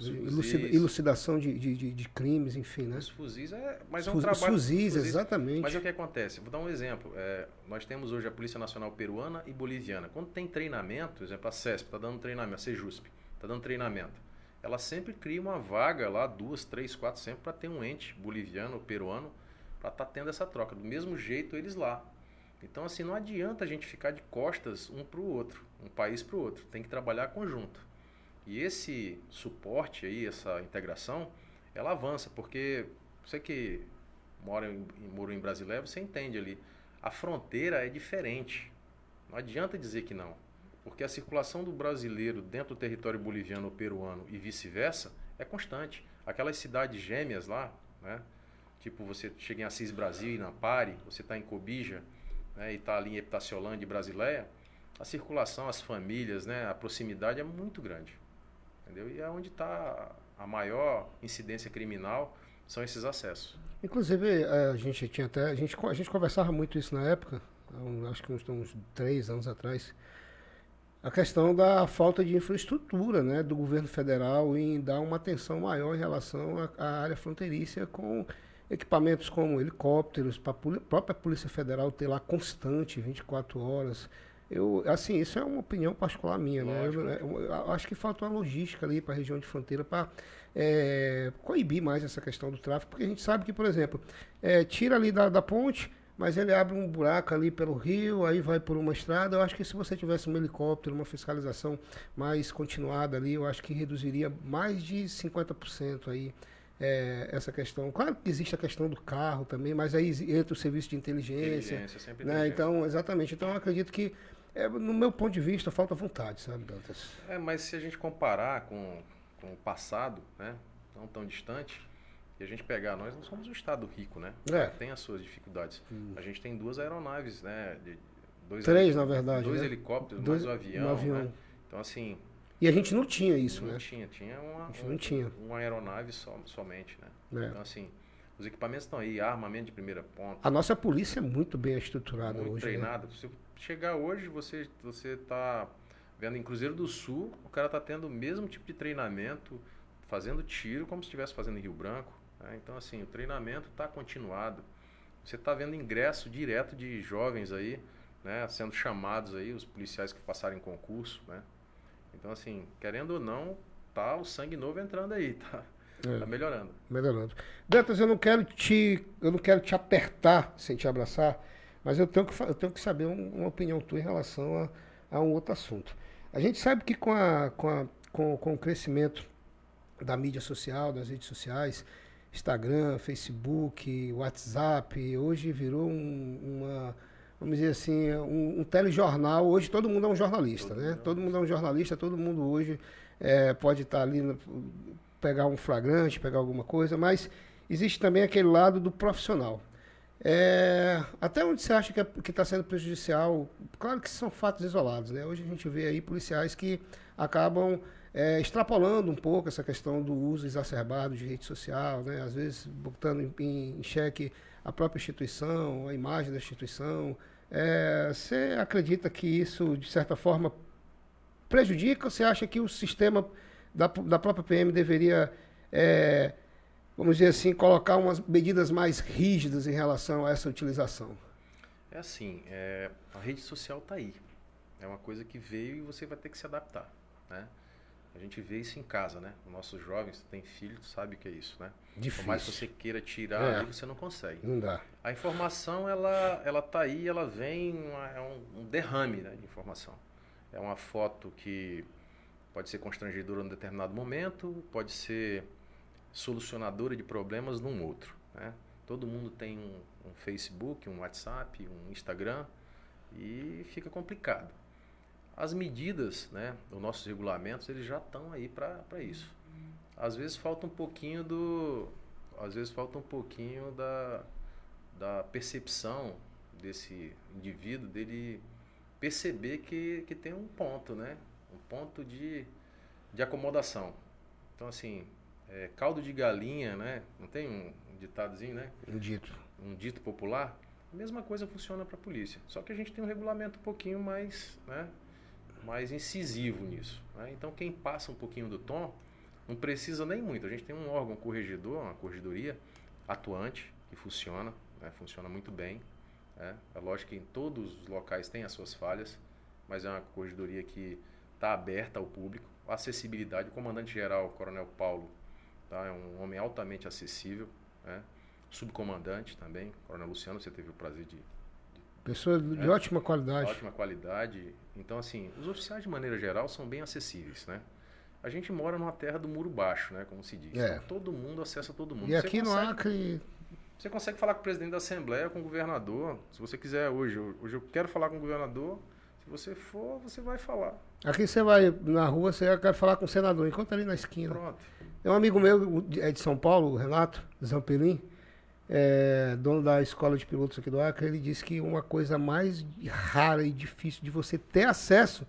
elucidação de, de, de, crimes, enfim, né? Os fuzis é... Mas é um Os trabalho... Fuzis, fuzis, exatamente. Mas é o que acontece? Vou dar um exemplo. É, nós temos hoje a Polícia Nacional Peruana e Boliviana. Quando tem treinamento, por exemplo, a CESP está dando treinamento, a CEJUSP está dando treinamento. Ela sempre cria uma vaga lá, duas, três, quatro, sempre, para ter um ente boliviano ou peruano para estar tá tendo essa troca. Do mesmo jeito, eles lá. Então, assim, não adianta a gente ficar de costas um para o outro, um país para o outro. Tem que trabalhar conjunto. E esse suporte aí, essa integração, ela avança, porque você que mora em, mora em Brasileiro, você entende ali. A fronteira é diferente. Não adianta dizer que não. Porque a circulação do brasileiro dentro do território boliviano ou peruano e vice-versa é constante. Aquelas cidades gêmeas lá, né? Tipo, você chega em Assis Brasil e na Pare, você está em Cobija, né, e está ali em Epitaciolândia e Brasileia, a circulação, as famílias, né, a proximidade é muito grande. Entendeu? E é onde está a maior incidência criminal são esses acessos. Inclusive, a gente tinha até. A gente, a gente conversava muito isso na época, acho que uns, uns três anos atrás. A questão da falta de infraestrutura né, do governo federal em dar uma atenção maior em relação à área fronteiriça com equipamentos como helicópteros, para a própria Polícia Federal ter lá constante, 24 horas, Eu, assim, isso é uma opinião particular minha, Lógico. né? Eu, eu- eu acho que falta uma logística ali para a região de fronteira para é, coibir mais essa questão do tráfego, porque a gente sabe que, por exemplo, é, tira ali da, da ponte, mas ele abre um buraco ali pelo rio, aí vai por uma estrada. Eu acho que se você tivesse um helicóptero, uma fiscalização mais continuada ali, eu acho que reduziria mais de 50% aí é, essa questão. Claro que existe a questão do carro também, mas aí entra o serviço de inteligência. Inteligência, sempre né? inteligência. Então, exatamente. Então, eu acredito que, é, no meu ponto de vista, falta vontade, sabe, Dantas? É, mas se a gente comparar com, com o passado, né, não tão distante, e a gente pegar, nós não somos um estado rico, né? É. Tem as suas dificuldades. A gente tem duas aeronaves, né? de- dois Três, na verdade, Dois né? helicópteros, Dois- mais o avião, um avião. né? Então, assim, E a gente não tinha isso, não né? tinha. Tinha uma, A gente um- não tinha. uma aeronave só, somente, né? É. Então, assim, os equipamentos estão aí, armamento de primeira ponta, A nossa polícia é muito bem estruturada muito hoje. né? treinado. Se chegar hoje, você você tá vendo em Cruzeiro do Sul, o cara tá tendo o mesmo tipo de treinamento, fazendo tiro como se estivesse fazendo em Rio Branco. Né? Então, assim, o treinamento está continuado. Você está vendo ingresso direto de jovens aí, né, sendo chamados aí, os policiais que passaram em concurso, né? Então, assim, querendo ou não, tá o sangue novo entrando aí, tá, É. tá melhorando. Melhorando. Dantas, eu não quero te, eu não quero te apertar sem te abraçar, mas eu tenho que, eu tenho que saber um- uma opinião tua em relação a, a um outro assunto. A gente sabe que com, a, com, a, com, com o crescimento da mídia social, das redes sociais, Instagram, Facebook, WhatsApp, hoje virou um- uma, vamos dizer assim, um, um telejornal. Hoje todo mundo é um jornalista, né? Todo mundo é um jornalista, todo mundo hoje eh, pode estar ali, pegar um flagrante, pegar alguma coisa, mas existe também aquele lado do profissional. É, até onde você acha que está sendo prejudicial? Claro que são fatos isolados, né? Hoje a gente vê aí policiais que acabam é, extrapolando um pouco essa questão do uso exacerbado de rede social, né? Às vezes botando em, em, em xeque a própria instituição, a imagem da instituição. É, você acredita que isso, de certa forma, prejudica ou você acha que o sistema da, da própria PM deveria, é, vamos dizer assim, colocar umas medidas mais rígidas em relação a essa utilização? É assim, é, a rede social está aí. É uma coisa que veio e você vai ter que se adaptar, né? A gente vê isso em casa, né? Os nossos jovens, tem filho, tu sabe o que é isso, né? Por mais que você queira tirar, É. você não consegue. Não dá. A informação, ela, ela tá aí, ela vem, uma- é um, um derrame né, de informação. É uma foto que pode ser constrangedora num determinado momento, pode ser solucionadora de problemas num outro. Né? Todo mundo tem um, um Facebook, um WhatsApp, um Instagram e fica complicado. As medidas, né, os nossos regulamentos, eles já estão aí para isso. Às vezes falta um pouquinho do, às vezes falta um pouquinho da, da percepção desse indivíduo, dele perceber que, que tem um ponto, né? Um ponto de, de acomodação. Então, assim, é, caldo de galinha, né? Não tem um, um ditadozinho, né? Um dito. Um dito popular. A mesma coisa funciona para a polícia. Só que a gente tem um regulamento um pouquinho mais, né? Mais incisivo nisso. né? Então, quem passa um pouquinho do tom, não precisa nem muito. A gente tem um órgão corregedor, uma corregedoria atuante, que funciona, né? funciona muito bem. né? É lógico que em todos os locais tem as suas falhas, mas é uma corregedoria que está aberta ao público. A acessibilidade, o comandante-geral, Coronel Paulo, tá? é um homem altamente acessível. Né? Subcomandante também, Coronel Luciano, você teve o prazer de Pessoa de É. ótima qualidade. ótima qualidade. Então, assim, os oficiais, de maneira geral, são bem acessíveis, né? A gente mora numa terra do muro baixo, né? Como se diz. É. Então, todo mundo acessa todo mundo. E Você aqui no consegue- Acre, Você consegue falar com o presidente da Assembleia, com o governador. Se você quiser hoje, hoje eu quero falar com o governador. Se você for, você vai falar. aqui você vai na rua, você quer falar com o senador, encontra ali na esquina. Pronto. É um amigo meu, é de São Paulo, o Renato Zampelim, é, dono da escola de pilotos aqui do Acre, ele disse que uma coisa mais rara e difícil de você ter acesso,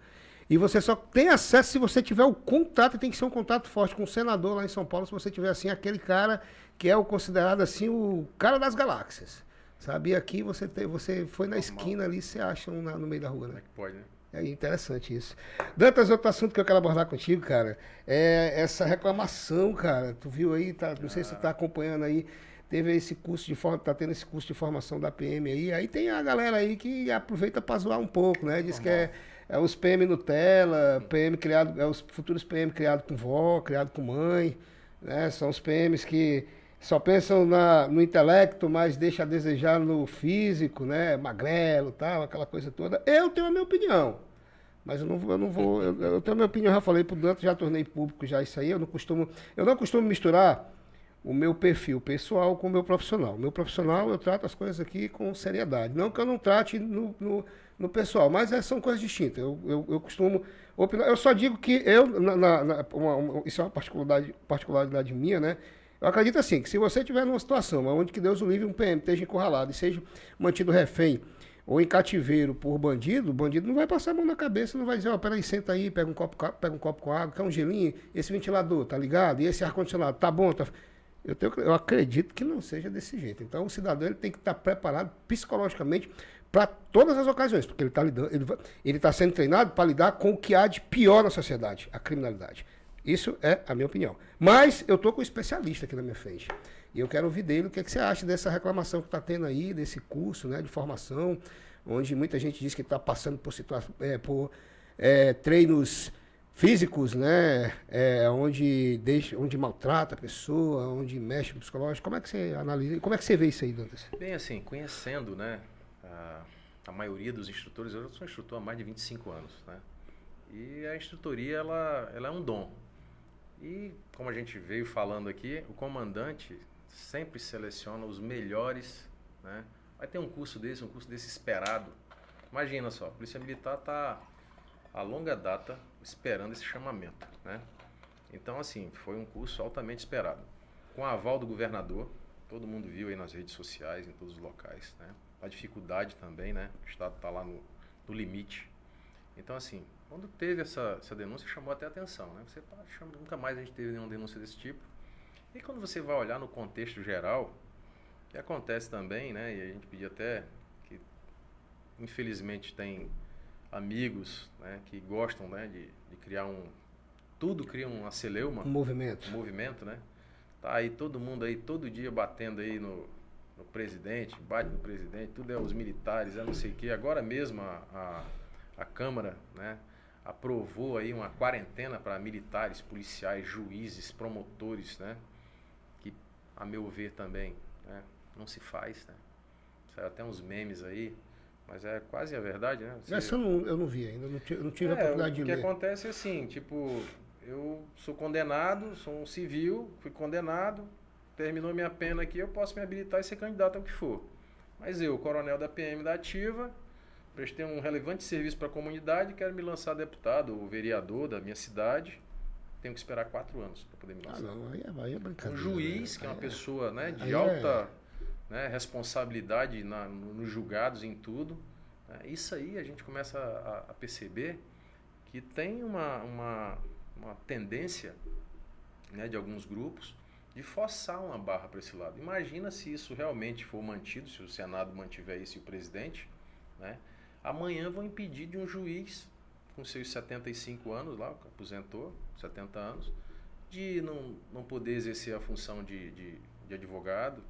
e você só tem acesso se você tiver o contato, e tem que ser um contato forte com o senador lá em São Paulo, se você tiver assim, aquele cara que é o considerado assim o cara das galáxias. Sabe? E aqui você, tem, você foi na Normal. esquina ali, você acha um na- no meio da rua, Como né? é que pode, né? É interessante isso. Dantas, outro assunto que eu quero abordar contigo, cara, é essa reclamação, cara. Tu viu aí, tá, não sei se você tá acompanhando aí, teve esse curso de forma, tá tendo esse curso de formação da PM aí. Aí tem a galera aí que aproveita para zoar um pouco, né? Diz que é, é os PM Nutella, PM criado, é os futuros PM criado com vó, criado com mãe, né? São os PMs que só pensam na, no intelecto, mas deixa a desejar no físico, né? Magrelo, tal, aquela coisa toda. Eu tenho a minha opinião. Mas eu não, eu não vou. Eu, eu tenho a minha opinião, já falei pro Dante, já tornei público já isso aí. Eu não costumo. Eu não costumo misturar o meu perfil pessoal com o meu profissional. O meu profissional, eu trato as coisas aqui com seriedade. Não que eu não trate no, no, no pessoal, mas é, são coisas distintas. Eu, eu, eu, costumo opinar. Eu só digo que eu, na, na, na uma, uma, isso é uma particularidade, particularidade minha, né? Eu acredito assim, que se você tiver numa situação onde que Deus o livre um PM esteja encurralado e seja mantido refém ou em cativeiro por bandido, o bandido não vai passar a mão na cabeça, não vai dizer, ó, oh, peraí, senta aí, pega um copo, pega um copo com água, quer um gelinho, esse ventilador, tá ligado? E esse ar-condicionado, tá bom, tá... Eu, tenho, eu acredito que não seja desse jeito. Então, o cidadão ele tem que estar preparado psicologicamente para todas as ocasiões, porque ele está ele, ele tá sendo treinado para lidar com o que há de pior na sociedade, a criminalidade. Isso é a minha opinião. Mas eu estou com um especialista aqui na minha frente. E eu quero ouvir dele o que, é que você acha dessa reclamação que está tendo aí, desse curso né, de formação, onde muita gente diz que está passando por, situa é, por é, treinos físicos, né? É, onde, deixa, onde maltrata a pessoa, onde mexe no psicológico. Como é que você analisa? Como é que você vê isso aí, Dantas? Bem, assim, conhecendo, né? A, a maioria dos instrutores, eu sou instrutor há mais de 25 anos, né? E a instrutoria, ela, ela é um dom. E, como a gente veio falando aqui, o comandante sempre seleciona os melhores, né? Vai ter um curso desse, um curso desse esperado. Imagina só, a Polícia Militar está a longa data esperando esse chamamento, né? Então, assim, foi um curso altamente esperado. Com aval do governador, todo mundo viu aí nas redes sociais, em todos os locais, né? A dificuldade também, né? O Estado está lá no, no, limite. Então, assim, quando teve essa, essa denúncia, chamou até atenção, né? Você tá nunca mais a gente teve nenhuma denúncia desse tipo. E quando você vai olhar no contexto geral, que acontece também, né? E a gente pedia até que, infelizmente, tem amigos né, que gostam né, de, de criar um. Tudo cria uma celeuma. Um movimento. Um movimento, né? Tá aí todo mundo aí, todo dia batendo aí no, no presidente, bate no presidente, tudo é os militares, é não sei o quê. Agora mesmo a, a, a Câmara, né? aprovou aí uma quarentena para militares, policiais, juízes, promotores, né? Que, a meu ver também, né? não se faz, né? Saiu até uns memes aí, mas é quase a verdade, né? Você... Essa eu não, eu não vi ainda, não tive, não tive é, a oportunidade de ler. O que acontece é assim, tipo, eu sou condenado, sou um civil, fui condenado, terminou minha pena aqui, eu posso me habilitar e ser candidato ao que for. Mas eu, coronel da PM da Ativa, prestei um relevante serviço para a comunidade, quero me lançar deputado ou vereador da minha cidade, tenho que esperar quatro anos para poder me lançar. Ah, não, aí é, aí é brincadeira. Um juiz, né? que é uma é, pessoa né, de alta né, responsabilidade na, nos julgados, em tudo. Né, isso aí a gente começa a, a perceber que tem uma, uma, uma tendência né, de alguns grupos de forçar uma barra para esse lado. Imagina se isso realmente for mantido, se o Senado mantiver isso e o presidente, né, amanhã vão impedir de um juiz com seus 75 anos lá, aposentou, 70 anos, de não, não poder exercer a função de, de, de advogado,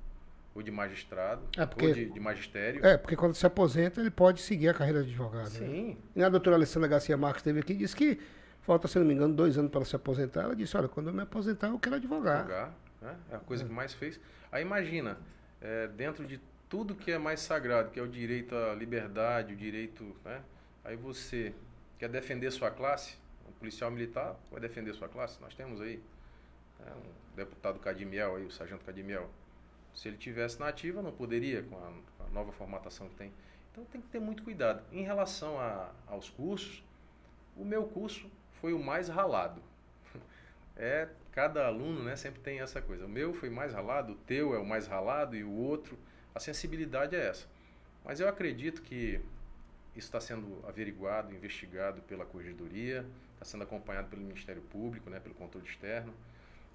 ou de magistrado, é porque, ou de, de, magistério. É, porque quando se aposenta, ele pode seguir a carreira de advogado. Né? Sim. Né? E a doutora Alessandra Garcia Marques esteve aqui e disse que falta, se não me engano, dois anos para se aposentar. Ela disse, olha, quando eu me aposentar, eu quero advogar. Advogar, né? É a coisa é. que mais fez. Aí imagina, é, dentro de tudo que é mais sagrado, que é o direito à liberdade, o direito... Né? Aí você quer defender sua classe, um policial militar vai defender sua classe. Nós temos aí né, um deputado Cadimiel, aí, o sargento Cadimiel, se ele tivesse na ativa, não poderia, com a, com a nova formatação que tem. Então tem que ter muito cuidado. Em relação a, aos cursos, o meu curso foi o mais ralado. É, cada aluno né, sempre tem essa coisa. O meu foi mais ralado, o teu é o mais ralado e o outro. A sensibilidade é essa. Mas eu acredito que isso está sendo averiguado, investigado pela Corregedoria, está sendo acompanhado pelo Ministério Público, né, pelo controle externo.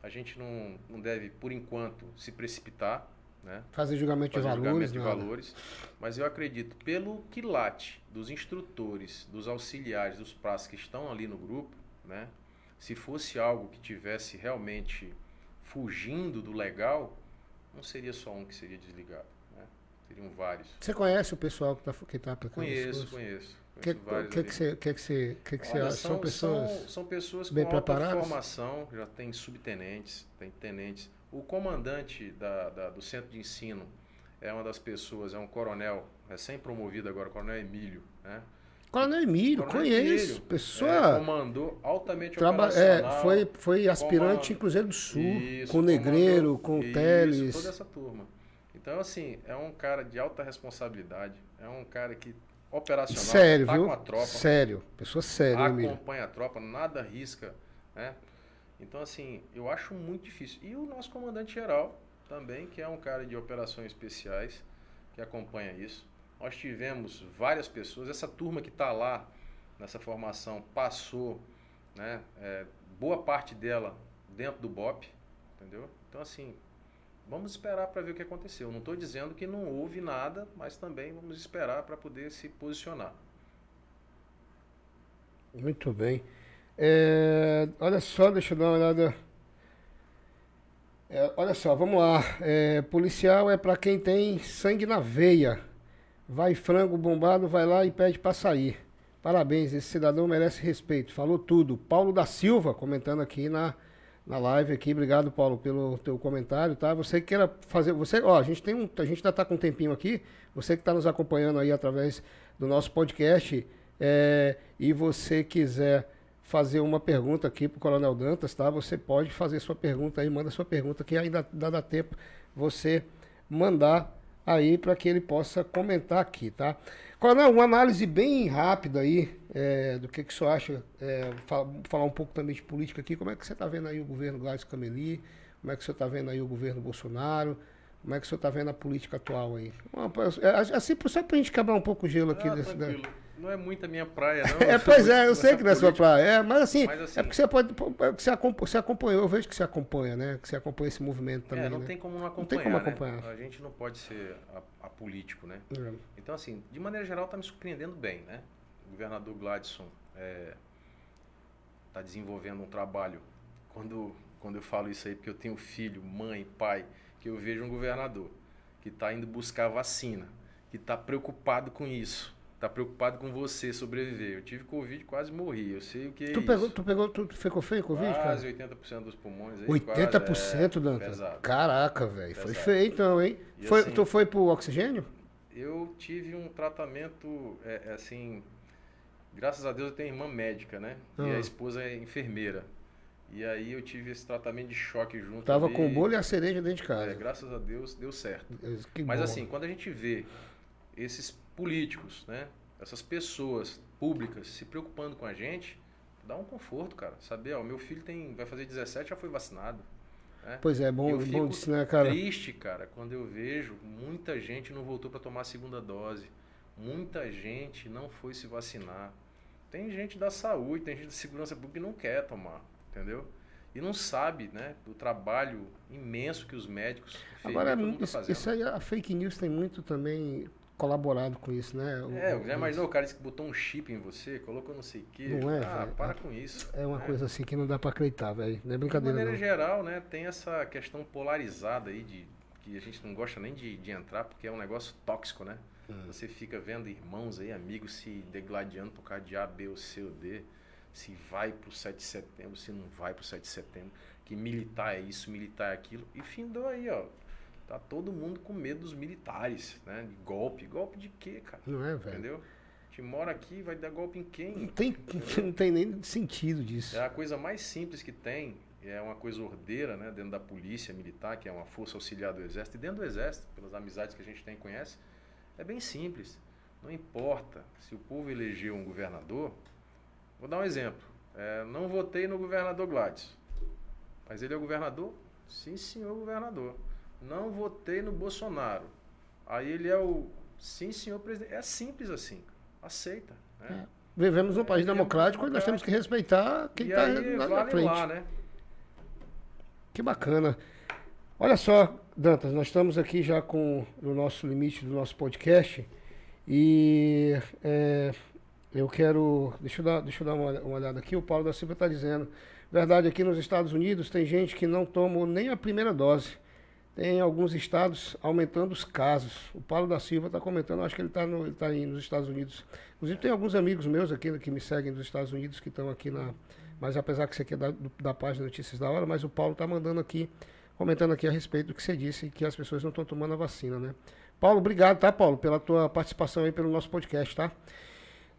A gente não, não deve, por enquanto, se precipitar. Né? Fazer julgamento Fazer de valores. de valores. Mas eu acredito, pelo quilate dos instrutores, dos auxiliares, dos praças que estão ali no grupo, né? se fosse algo que tivesse realmente fugindo do legal, não seria só um que seria desligado. Né? Seriam vários. Você conhece o pessoal que está que tá aplicando Conheço, conheço. O que, você, que, que você, que você são, são pessoas, são, são pessoas bem com preparadas? alta formação, já tem subtenentes, tem tenentes. O comandante da, da, do centro de ensino é uma das pessoas, é um coronel, recém-promovido agora, coronel Emílio, né? Coronel Emílio, Coronel conheço. Emílio, pessoa. É, comandou altamente traba é, foi, foi aspirante em Cruzeiro do Sul, isso, com o Negreiro, com o Teles. Toda essa turma. Então, assim, é um cara de alta responsabilidade. É um cara que operacional. Sério, tá viu? Com a tropa, Sério. Pessoa séria, Acompanha a tropa, nada risca, né? Então, assim, eu acho muito difícil. E o nosso comandante-geral também, que é um cara de operações especiais, que acompanha isso. Nós tivemos várias pessoas, essa turma que está lá nessa formação passou, né, é, boa parte dela dentro do BOP, entendeu? Então, assim, vamos esperar para ver o que aconteceu. Não estou dizendo que não houve nada, mas também vamos esperar para poder se posicionar. Muito bem. É, olha só, deixa eu dar uma olhada. É, olha só, vamos lá. É, policial é para quem tem sangue na veia. Vai frango bombado, vai lá e pede para sair. Parabéns, esse cidadão merece respeito. Falou tudo. Paulo da Silva comentando aqui na, na live aqui. Obrigado, Paulo, pelo teu comentário, tá? Você que queira fazer, você, ó, a gente tem um, a gente ainda tá com um tempinho aqui. Você que está nos acompanhando aí através do nosso podcast, é, e você quiser fazer uma pergunta aqui para o Coronel Dantas, tá? Você pode fazer sua pergunta aí, manda sua pergunta que ainda dá, dá tempo você mandar aí para que ele possa comentar aqui, tá? Coronel, uma análise bem rápida aí é, do que, que o senhor acha, é, falar um pouco também de política aqui, como é que você está vendo aí o governo Gladys Cameli, como é que o senhor está vendo aí o governo Bolsonaro, como é que o senhor está vendo a política atual aí? É, assim, só para a gente quebrar um pouco o gelo aqui. Ah, desse, né? Não é muito a minha praia, não. é, pois é, eu sei que não é sua praia. É, mas, assim, mas assim, é porque você pode. Você acompanha, você acompanhou, eu vejo que você acompanha, né? Que você acompanha esse movimento também. É, não né? tem como não acompanhar. Não tem como acompanhar. Né? A gente não pode ser apolítico, né? É. Então, assim, de maneira geral, está me surpreendendo bem, né? O governador Gladson está é, tá desenvolvendo um trabalho. Quando, quando eu falo isso aí, porque eu tenho filho, mãe, pai, que eu vejo um governador que está indo buscar vacina, que está preocupado com isso tá preocupado com você sobreviver. Eu tive Covid quase morri. Eu sei o que é tu isso. Pegou, tu pegou, tu ficou feio Covid, quase cara? 80% dos pulmões. Aí, 80%, quase, é, Dantas? Caraca, velho. Foi feio então, hein? foi, assim, tu foi pro oxigênio? Eu tive um tratamento, é, é, assim... Graças a Deus eu tenho irmã médica, né? E a ah. esposa é enfermeira. E aí eu tive esse tratamento de choque junto. Tava ali. com o bolho e a cereja dentro de casa. É, graças a Deus deu certo. Que Mas bom. assim, quando a gente vê esses políticos, né? Essas pessoas públicas se preocupando com a gente, dá um conforto, cara. Saber, ó, meu filho tem, vai fazer 17, já foi vacinado. Né? Pois é, bom, eu bom disso, né, cara? triste, cara, quando eu vejo muita gente não voltou para tomar a segunda dose. Muita gente não foi se vacinar. Tem gente da saúde, tem gente da segurança pública que não quer tomar, entendeu? E não sabe, né, do trabalho imenso que os médicos Agora, tá isso, isso aí, a fake news tem muito também colaborado com isso, né? O, é, já imaginou o cara que botou um chip em você, colocou não sei o quê. Não é, ah, para com isso. É uma é. coisa assim que não dá para acreditar, velho. Não é brincadeira. De maneira não. geral, né, tem essa questão polarizada aí de que a gente não gosta nem de, de entrar porque é um negócio tóxico, né? Hum. Você fica vendo irmãos aí, amigos se degladiando por causa de A, B ou C ou D. Se vai pro 7 de setembro, se não vai pro 7 de setembro. Que militar é isso, militar é aquilo. E findou aí, ó Tá todo mundo com medo dos militares, né? De golpe. Golpe de quê, cara? Não é, velho? Entendeu? A gente mora aqui, vai dar golpe em quem? Não tem, não tem nem sentido disso. É a coisa mais simples que tem, é uma coisa ordeira, né? Dentro da polícia militar, que é uma força auxiliar do exército. E dentro do exército, pelas amizades que a gente tem e conhece, é bem simples. Não importa se o povo elegeu um governador. Vou dar um exemplo. É, não votei no governador Gladys. Mas ele é o governador? Sim, senhor governador não votei no Bolsonaro. Aí ele é o sim, senhor presidente. É simples assim. Aceita. Né? É. Vivemos num é, país democrático e nós temos que respeitar quem está na, vale frente. Lá, né? Que bacana. Olha só, Dantas, nós estamos aqui já com o nosso limite do nosso podcast e é, eu quero. Deixa eu dar, deixa eu dar uma, uma olhada aqui. O Paulo da Silva está dizendo: verdade, aqui nos Estados Unidos tem gente que não tomou nem a primeira dose tem alguns estados aumentando os casos. O Paulo da Silva está comentando, acho que ele está no, ele tá nos Estados Unidos. Inclusive tem alguns amigos meus aqui que me seguem dos Estados Unidos que estão aqui na. Mas apesar que isso aqui é da, da página Notícias da Hora, mas o Paulo está mandando aqui, comentando aqui a respeito do que você disse, que as pessoas não estão tomando a vacina, né? Paulo, obrigado, tá, Paulo, pela tua participação aí pelo nosso podcast, tá?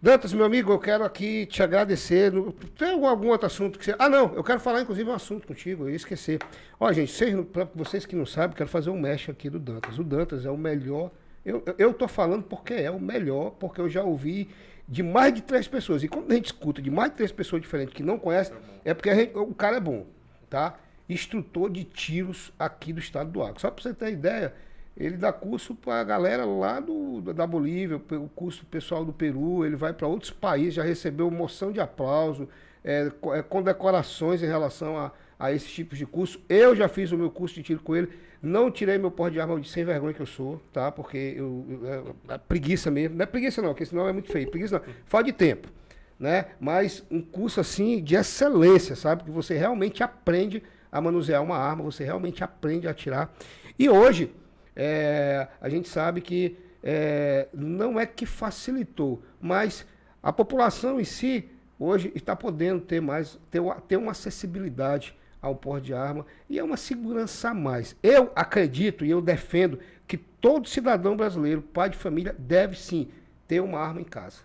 Dantas, meu amigo, eu quero aqui te agradecer. Tem algum, algum outro assunto que você. Ah, não, eu quero falar inclusive um assunto contigo, eu ia esquecer. Ó, gente, vocês, pra vocês que não sabem, quero fazer um mesh aqui do Dantas. O Dantas é o melhor. Eu, eu tô falando porque é o melhor, porque eu já ouvi de mais de três pessoas. E quando a gente escuta de mais de três pessoas diferentes que não conhecem, é porque gente, o cara é bom, tá? Instrutor de tiros aqui do estado do Acre. Só para você ter ideia, ele dá curso para a galera lá do, da Bolívia, o curso pessoal do Peru, ele vai para outros países, já recebeu moção de aplauso, é, é, condecorações em relação a, a esses tipos de curso. Eu já fiz o meu curso de tiro com ele, não tirei meu porte de arma de sem vergonha que eu sou, tá? Porque eu, eu é, é preguiça mesmo, não é preguiça não, porque senão é muito feio, preguiça não, falta de tempo, né? Mas um curso assim de excelência, sabe? Que você realmente aprende a manusear uma arma, você realmente aprende a atirar. E hoje é, a gente sabe que é, não é que facilitou, mas a população em si hoje está podendo ter mais, ter, ter uma acessibilidade ao porte de arma e é uma segurança a mais. Eu acredito e eu defendo que todo cidadão brasileiro, pai de família, deve sim ter uma arma em casa.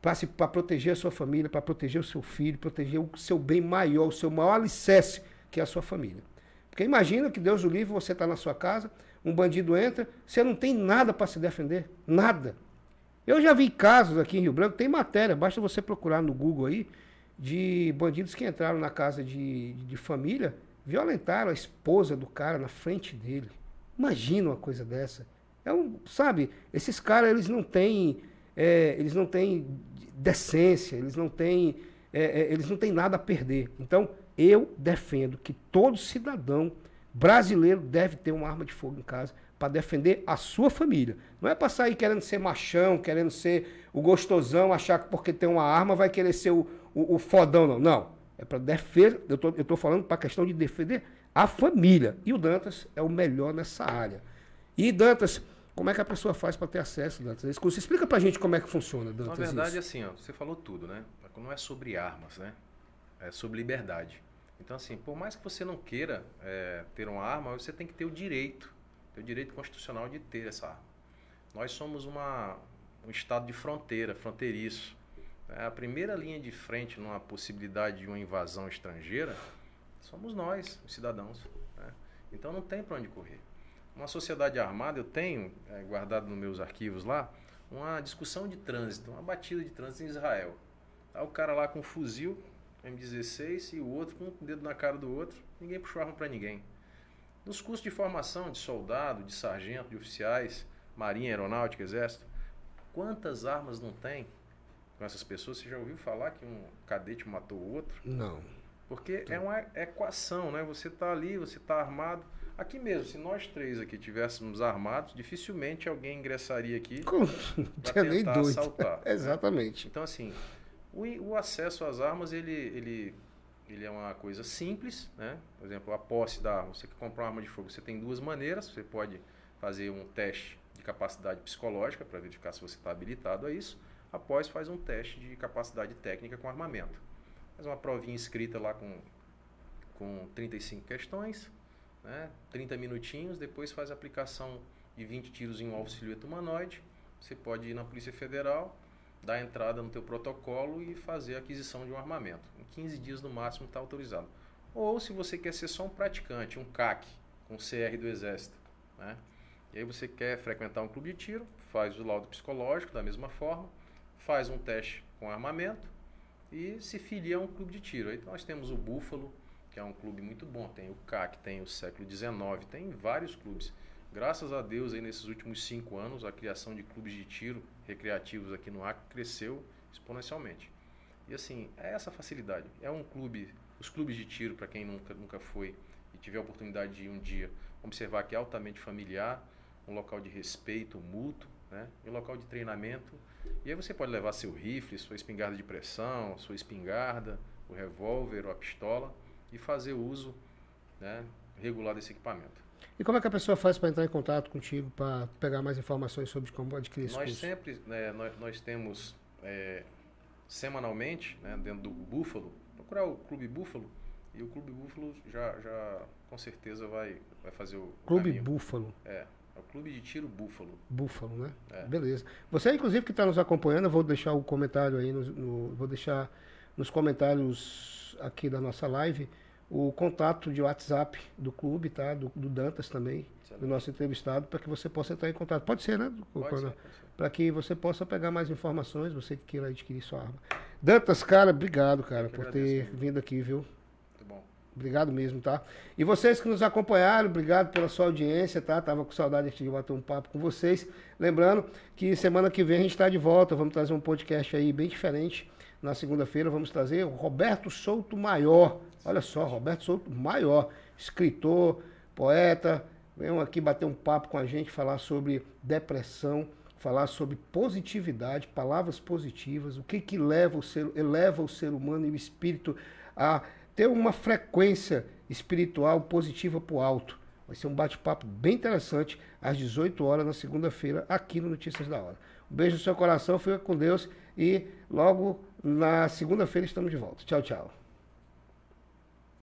Para proteger a sua família, para proteger o seu filho, proteger o seu bem maior, o seu maior alicerce, que é a sua família. Porque imagina que Deus o livre, você está na sua casa, um bandido entra, você não tem nada para se defender. Nada. Eu já vi casos aqui em Rio Branco, tem matéria, basta você procurar no Google aí, de bandidos que entraram na casa de, de família, violentaram a esposa do cara na frente dele. Imagina uma coisa dessa. É um, sabe, esses caras eles não têm, é, eles não têm decência, eles não têm, é, é, eles não têm nada a perder. Então eu defendo que todo cidadão brasileiro deve ter uma arma de fogo em casa para defender a sua família. Não é para sair querendo ser machão, querendo ser o gostosão, achar que porque tem uma arma vai querer ser o, o, o fodão, não. Não. É para defender, eu tô, estou falando para a questão de defender a família. E o Dantas é o melhor nessa área. E Dantas, como é que a pessoa faz para ter acesso, Dantas? Esse curso? Explica para a gente como é que funciona, Dantas. Na verdade, isso. assim, ó, você falou tudo, né? Não é sobre armas, né? É sobre liberdade. Então, assim, por mais que você não queira é, ter uma arma, você tem que ter o direito, ter o direito constitucional de ter essa arma. Nós somos uma, um estado de fronteira, fronteiriço. É, a primeira linha de frente numa possibilidade de uma invasão estrangeira somos nós, os cidadãos. Né? Então não tem para onde correr. Uma sociedade armada, eu tenho é, guardado nos meus arquivos lá, uma discussão de trânsito, uma batida de trânsito em Israel. Tá o cara lá com um fuzil, M16 e o outro com o dedo na cara do outro. Ninguém puxou arma para ninguém. Nos cursos de formação de soldado, de sargento, de oficiais, marinha, aeronáutica, exército, quantas armas não tem com essas pessoas? Você já ouviu falar que um cadete matou o outro? Não. Porque é uma equação, né? Você está ali, você está armado. Aqui mesmo, se nós três aqui tivéssemos armados, dificilmente alguém ingressaria aqui para tentar assaltar. Exatamente. Então, assim, o, o acesso às armas, ele, ele, ele é uma coisa simples, né? Por exemplo, a posse da arma. Você quer comprar uma arma de fogo, você tem duas maneiras. Você pode fazer um teste de capacidade psicológica para verificar se você está habilitado a isso. Após, faz um teste de capacidade técnica com armamento. Faz uma provinha escrita lá com, com 35 questões, né? 30 minutinhos. Depois faz a aplicação de 20 tiros em um alvo silhueta humanoide. Você pode ir na Polícia Federal, dar entrada no teu protocolo e fazer a aquisição de um armamento. Em 15 dias no máximo está autorizado. Ou se você quer ser só um praticante, um CAC, com CR do Exército, né? E aí você quer frequentar um clube de tiro, faz o laudo psicológico da mesma forma, faz um teste com armamento e se filia a um clube de tiro. Aí nós temos o Búfalo, que é um clube muito bom, tem o CAC, tem o século XIX, tem vários clubes. Graças a Deus, aí nesses últimos cinco anos, a criação de clubes de tiro recreativos aqui no Acre cresceu exponencialmente. E assim, é essa facilidade. É um clube, os clubes de tiro, para quem nunca, nunca foi e tiver a oportunidade de um dia, observar que é altamente familiar, um local de respeito mútuo, né? um local de treinamento. E aí você pode levar seu rifle, sua espingarda de pressão, sua espingarda, o revólver ou a pistola e fazer uso né, regular desse equipamento. E como é que a pessoa faz para entrar em contato contigo, para pegar mais informações sobre como adquirir esse Nós curso? sempre, né, nós, nós temos é, semanalmente, né, dentro do Búfalo, procurar o Clube Búfalo, e o Clube Búfalo já, já com certeza vai, vai fazer o Clube caminho. Búfalo. É, é o Clube de Tiro Búfalo. Búfalo, né? É. Beleza. Você, inclusive, que está nos acompanhando, eu vou deixar o comentário aí, no, no- vou deixar nos comentários aqui da nossa live o contato de WhatsApp do clube, tá? Do, do Dantas também, do nosso entrevistado, para que você possa entrar em contato. Pode ser, né? Para que você possa pegar mais informações, você que queira adquirir sua arma. Dantas, cara, obrigado, cara, Eu por agradeço, ter vindo aqui, viu? Muito bom. Obrigado mesmo, tá? E vocês que nos acompanharam, obrigado pela sua audiência, tá? Tava com saudade de bater um papo com vocês. Lembrando que semana que vem a gente está de volta, vamos trazer um podcast aí bem diferente. Na segunda-feira vamos trazer o Roberto Souto Maior. Olha só, Roberto Souto Maior, escritor, poeta, veio aqui bater um papo com a gente, falar sobre depressão, falar sobre positividade, palavras positivas, o que que leva o ser, eleva o ser humano e o espírito a ter uma frequência espiritual positiva para o alto. Vai ser um bate-papo bem interessante às 18 horas na segunda-feira aqui no Notícias da Hora. Um beijo no seu coração, fica com Deus e logo na segunda-feira estamos de volta. Tchau, tchau.